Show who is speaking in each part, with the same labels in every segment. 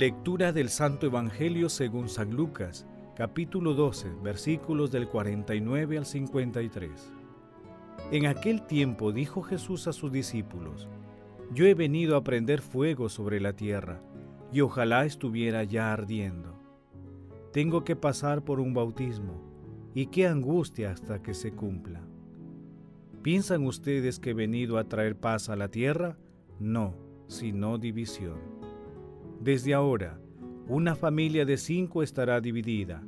Speaker 1: Lectura del Santo Evangelio según San Lucas, capítulo 12, versículos del 49 al 53. En aquel tiempo dijo Jesús a sus discípulos, Yo he venido a prender fuego sobre la tierra, y ojalá estuviera ya ardiendo. Tengo que pasar por un bautismo, y qué angustia hasta que se cumpla. ¿Piensan ustedes que he venido a traer paz a la tierra? No, sino división. Desde ahora, una familia de cinco estará dividida,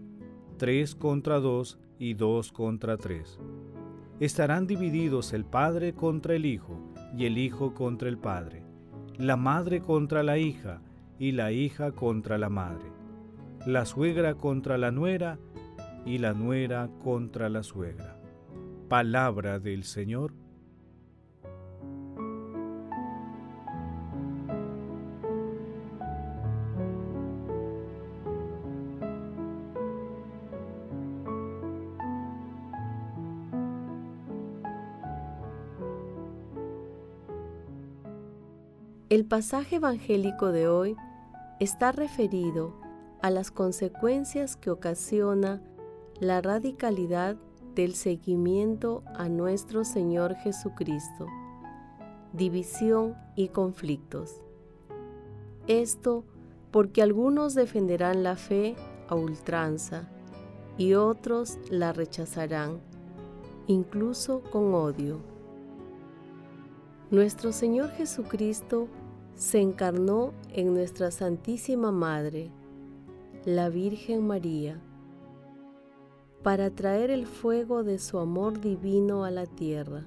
Speaker 1: tres contra dos y dos contra tres. Estarán divididos el padre contra el hijo y el hijo contra el padre, la madre contra la hija y la hija contra la madre, la suegra contra la nuera y la nuera contra la suegra. Palabra del Señor
Speaker 2: El pasaje evangélico de hoy está referido a las consecuencias que ocasiona la radicalidad del seguimiento a nuestro Señor Jesucristo, división y conflictos. Esto porque algunos defenderán la fe a ultranza y otros la rechazarán, incluso con odio. Nuestro Señor Jesucristo se encarnó en nuestra Santísima Madre, la Virgen María, para traer el fuego de su amor divino a la tierra.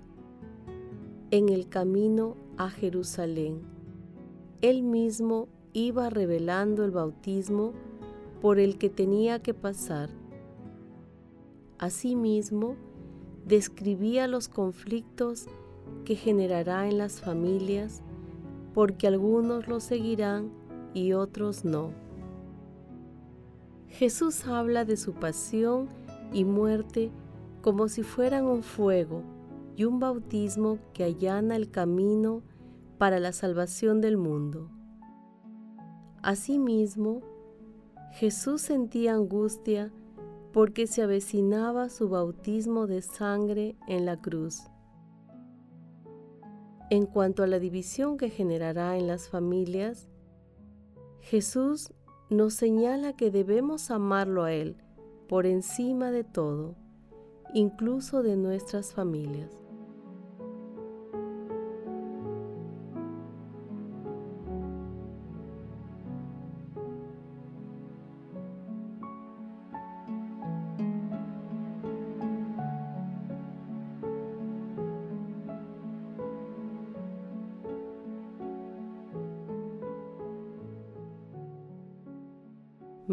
Speaker 2: En el camino a Jerusalén, Él mismo iba revelando el bautismo por el que tenía que pasar. Asimismo, describía los conflictos que generará en las familias porque algunos lo seguirán y otros no. Jesús habla de su pasión y muerte como si fueran un fuego y un bautismo que allana el camino para la salvación del mundo. Asimismo, Jesús sentía angustia porque se avecinaba su bautismo de sangre en la cruz. En cuanto a la división que generará en las familias, Jesús nos señala que debemos amarlo a Él por encima de todo, incluso de nuestras familias.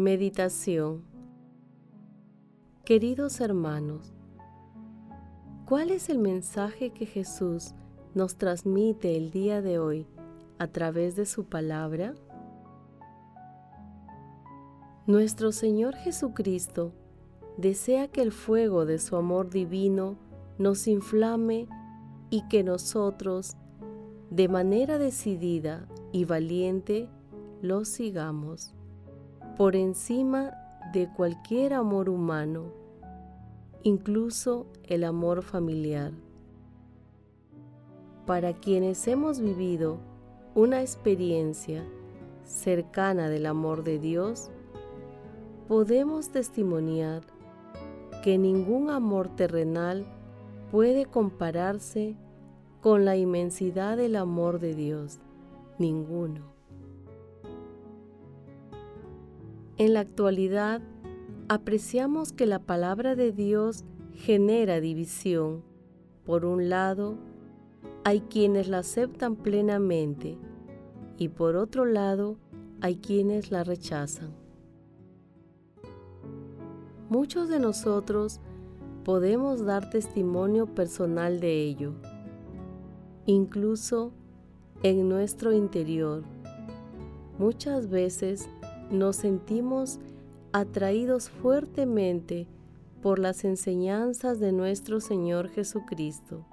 Speaker 2: Meditación Queridos hermanos, ¿cuál es el mensaje que Jesús nos transmite el día de hoy a través de su palabra? Nuestro Señor Jesucristo desea que el fuego de su amor divino nos inflame y que nosotros, de manera decidida y valiente, lo sigamos por encima de cualquier amor humano, incluso el amor familiar. Para quienes hemos vivido una experiencia cercana del amor de Dios, podemos testimoniar que ningún amor terrenal puede compararse con la inmensidad del amor de Dios. Ninguno. En la actualidad, apreciamos que la palabra de Dios genera división. Por un lado, hay quienes la aceptan plenamente y por otro lado, hay quienes la rechazan. Muchos de nosotros podemos dar testimonio personal de ello, incluso en nuestro interior. Muchas veces nos sentimos atraídos fuertemente por las enseñanzas de nuestro Señor Jesucristo,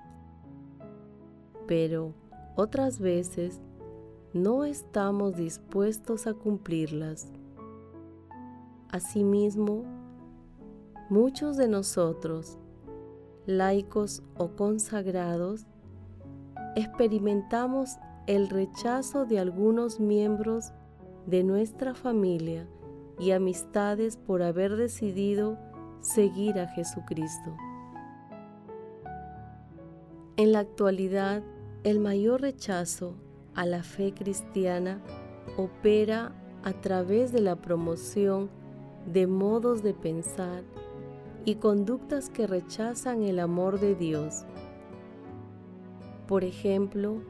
Speaker 2: pero otras veces no estamos dispuestos a cumplirlas. Asimismo, muchos de nosotros, laicos o consagrados, experimentamos el rechazo de algunos miembros de nuestra familia y amistades por haber decidido seguir a Jesucristo. En la actualidad, el mayor rechazo a la fe cristiana opera a través de la promoción de modos de pensar y conductas que rechazan el amor de Dios. Por ejemplo,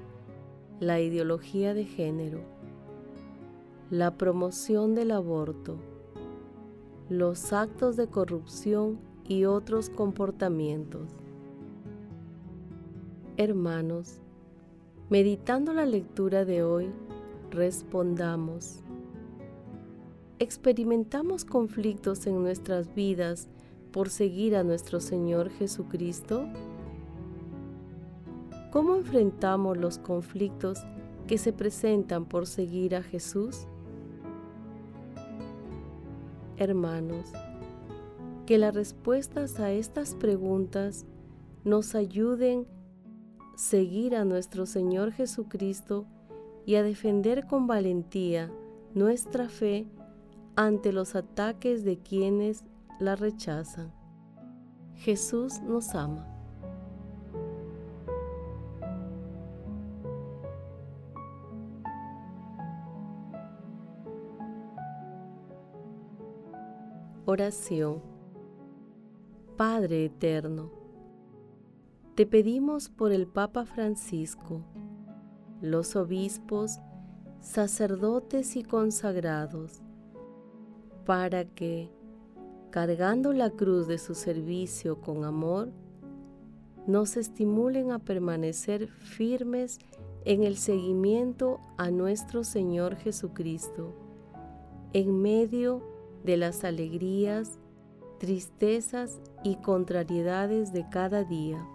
Speaker 2: la ideología de género, la promoción del aborto, los actos de corrupción y otros comportamientos. Hermanos, meditando la lectura de hoy, respondamos. ¿Experimentamos conflictos en nuestras vidas por seguir a nuestro Señor Jesucristo? ¿Cómo enfrentamos los conflictos que se presentan por seguir a Jesús? Hermanos, que las respuestas a estas preguntas nos ayuden a seguir a nuestro Señor Jesucristo y a defender con valentía nuestra fe ante los ataques de quienes la rechazan. Jesús nos ama. Oración. Padre Eterno, te pedimos por el Papa Francisco, los obispos, sacerdotes y consagrados, para que, cargando la cruz de su servicio con amor, nos estimulen a permanecer firmes en el seguimiento a nuestro Señor Jesucristo, en medio de las alegrías, tristezas y contrariedades de cada día.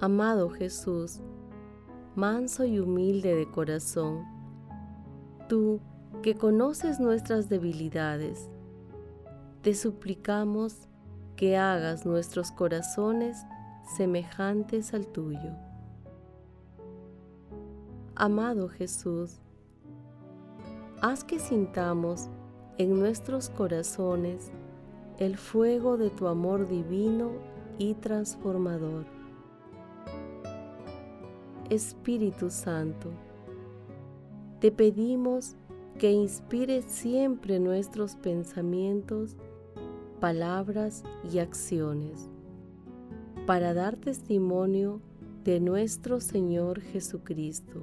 Speaker 2: Amado Jesús, manso y humilde de corazón, tú que conoces nuestras debilidades, te suplicamos que hagas nuestros corazones semejantes al tuyo. Amado Jesús, haz que sintamos en nuestros corazones el fuego de tu amor divino y transformador. Espíritu Santo, te pedimos que inspire siempre nuestros pensamientos, palabras y acciones para dar testimonio de nuestro Señor Jesucristo,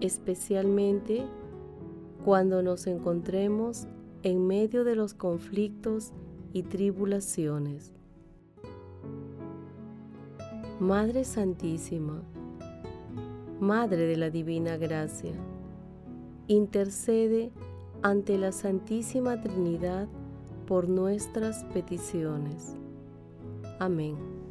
Speaker 2: especialmente cuando nos encontremos en medio de los conflictos y tribulaciones. Madre Santísima, Madre de la Divina Gracia, intercede ante la Santísima Trinidad por nuestras peticiones. Amén.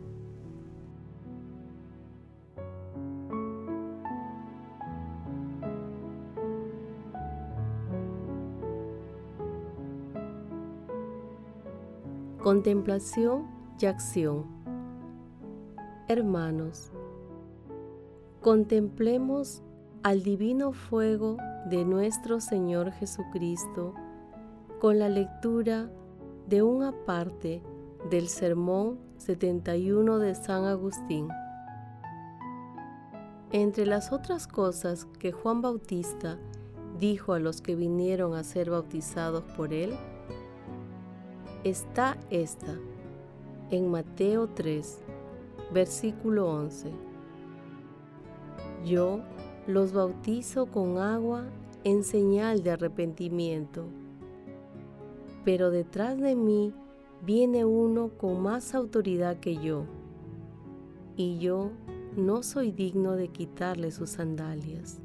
Speaker 2: Contemplación y acción. Hermanos, contemplemos al divino fuego de nuestro Señor Jesucristo con la lectura de una parte del Sermón 71 de San Agustín. Entre las otras cosas que Juan Bautista dijo a los que vinieron a ser bautizados por él, está esta en Mateo 3, versículo 11. Yo los bautizo con agua en señal de arrepentimiento, pero detrás de mí viene uno con más autoridad que yo, y yo no soy digno de quitarle sus sandalias.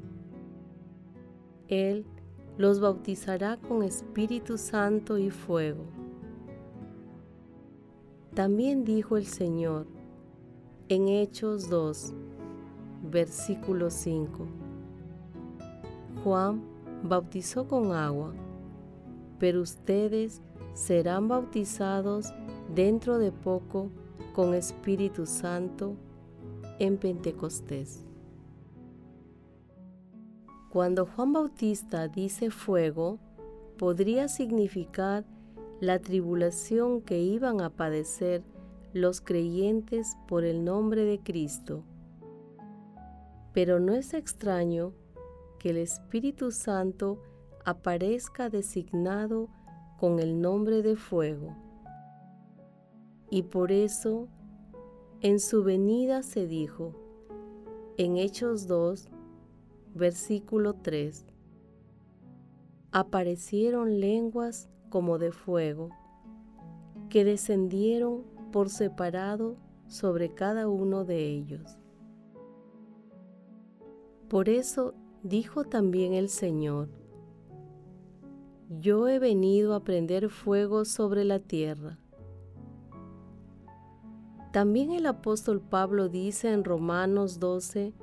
Speaker 2: Él los bautizará con Espíritu Santo y fuego. También dijo el Señor en Hechos 2, versículo 5. Juan bautizó con agua, pero ustedes serán bautizados dentro de poco con Espíritu Santo en Pentecostés. Cuando Juan Bautista dice fuego, podría significar la tribulación que iban a padecer los creyentes por el nombre de Cristo. Pero no es extraño que el Espíritu Santo aparezca designado con el nombre de fuego. Y por eso, en su venida se dijo, en Hechos 2, versículo 3, aparecieron lenguas como de fuego, que descendieron por separado sobre cada uno de ellos. Por eso dijo también el Señor, yo he venido a prender fuego sobre la tierra. También el apóstol Pablo dice en Romanos 12,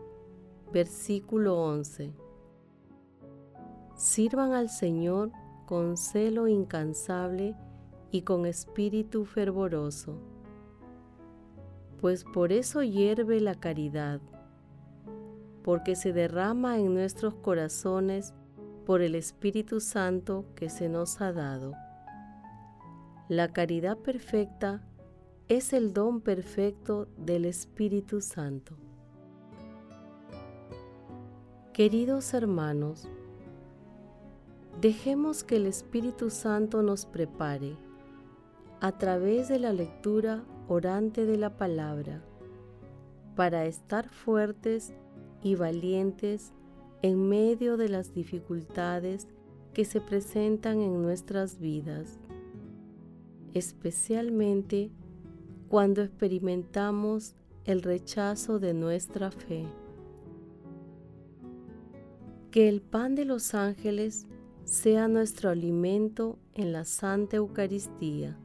Speaker 2: versículo 11, Sirvan al Señor con celo incansable y con espíritu fervoroso, pues por eso hierve la caridad porque se derrama en nuestros corazones por el Espíritu Santo que se nos ha dado. La caridad perfecta es el don perfecto del Espíritu Santo. Queridos hermanos, dejemos que el Espíritu Santo nos prepare a través de la lectura orante de la palabra para estar fuertes y valientes en medio de las dificultades que se presentan en nuestras vidas, especialmente cuando experimentamos el rechazo de nuestra fe. Que el pan de los ángeles sea nuestro alimento en la Santa Eucaristía.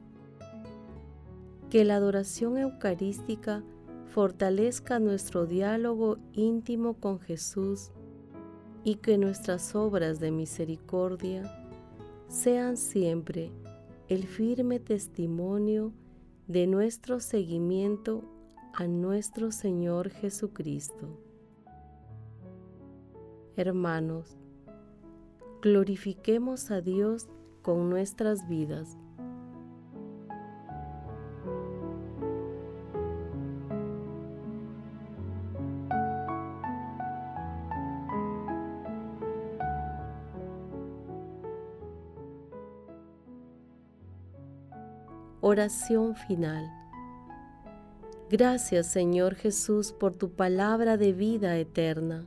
Speaker 2: Que la adoración eucarística fortalezca nuestro diálogo íntimo con Jesús y que nuestras obras de misericordia sean siempre el firme testimonio de nuestro seguimiento a nuestro Señor Jesucristo. Hermanos, glorifiquemos a Dios con nuestras vidas Oración final. Gracias Señor Jesús por tu palabra de vida eterna.